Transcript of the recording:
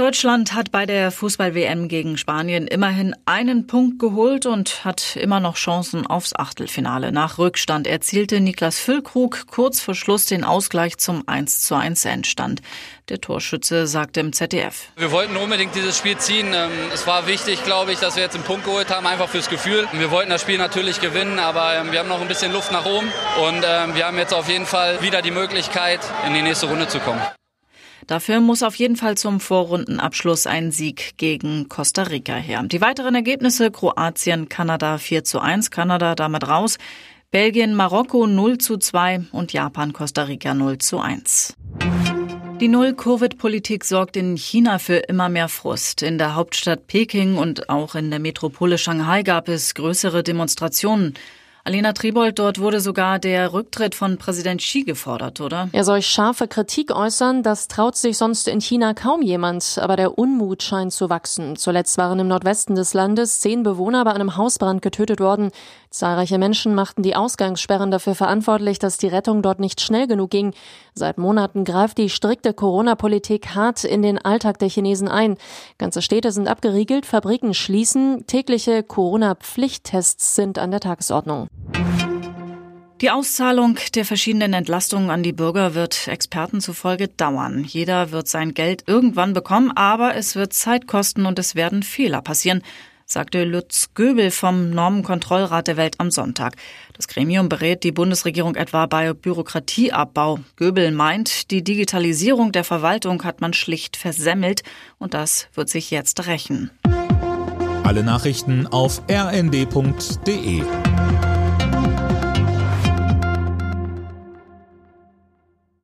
Deutschland hat bei der Fußball-WM gegen Spanien immerhin einen Punkt geholt und hat immer noch Chancen aufs Achtelfinale. Nach Rückstand erzielte Niklas Füllkrug kurz vor Schluss den Ausgleich zum 1 zu 1 Endstand. Der Torschütze sagte im ZDF. Wir wollten unbedingt dieses Spiel ziehen. Ähm, es war wichtig, glaube ich, dass wir jetzt einen Punkt geholt haben, einfach fürs Gefühl. Wir wollten das Spiel natürlich gewinnen, aber ähm, wir haben noch ein bisschen Luft nach oben und ähm, wir haben jetzt auf jeden Fall wieder die Möglichkeit, in die nächste Runde zu kommen. Dafür muss auf jeden Fall zum Vorrundenabschluss ein Sieg gegen Costa Rica her. Die weiteren Ergebnisse Kroatien, Kanada 4 zu 1, Kanada damit raus, Belgien, Marokko 0 zu 2 und Japan, Costa Rica 0 zu 1. Die Null-Covid-Politik sorgt in China für immer mehr Frust. In der Hauptstadt Peking und auch in der Metropole Shanghai gab es größere Demonstrationen. Alena Tribold, dort wurde sogar der Rücktritt von Präsident Xi gefordert, oder? Er soll scharfe Kritik äußern, das traut sich sonst in China kaum jemand, aber der Unmut scheint zu wachsen. Zuletzt waren im Nordwesten des Landes zehn Bewohner bei einem Hausbrand getötet worden. Zahlreiche Menschen machten die Ausgangssperren dafür verantwortlich, dass die Rettung dort nicht schnell genug ging. Seit Monaten greift die strikte Corona-Politik hart in den Alltag der Chinesen ein. Ganze Städte sind abgeriegelt, Fabriken schließen, tägliche Corona-Pflichttests sind an der Tagesordnung. Die Auszahlung der verschiedenen Entlastungen an die Bürger wird Experten zufolge dauern. Jeder wird sein Geld irgendwann bekommen, aber es wird Zeit kosten und es werden Fehler passieren, sagte Lutz Göbel vom Normenkontrollrat der Welt am Sonntag. Das Gremium berät die Bundesregierung etwa bei Bürokratieabbau. Göbel meint, die Digitalisierung der Verwaltung hat man schlicht versemmelt und das wird sich jetzt rächen. Alle Nachrichten auf rnd.de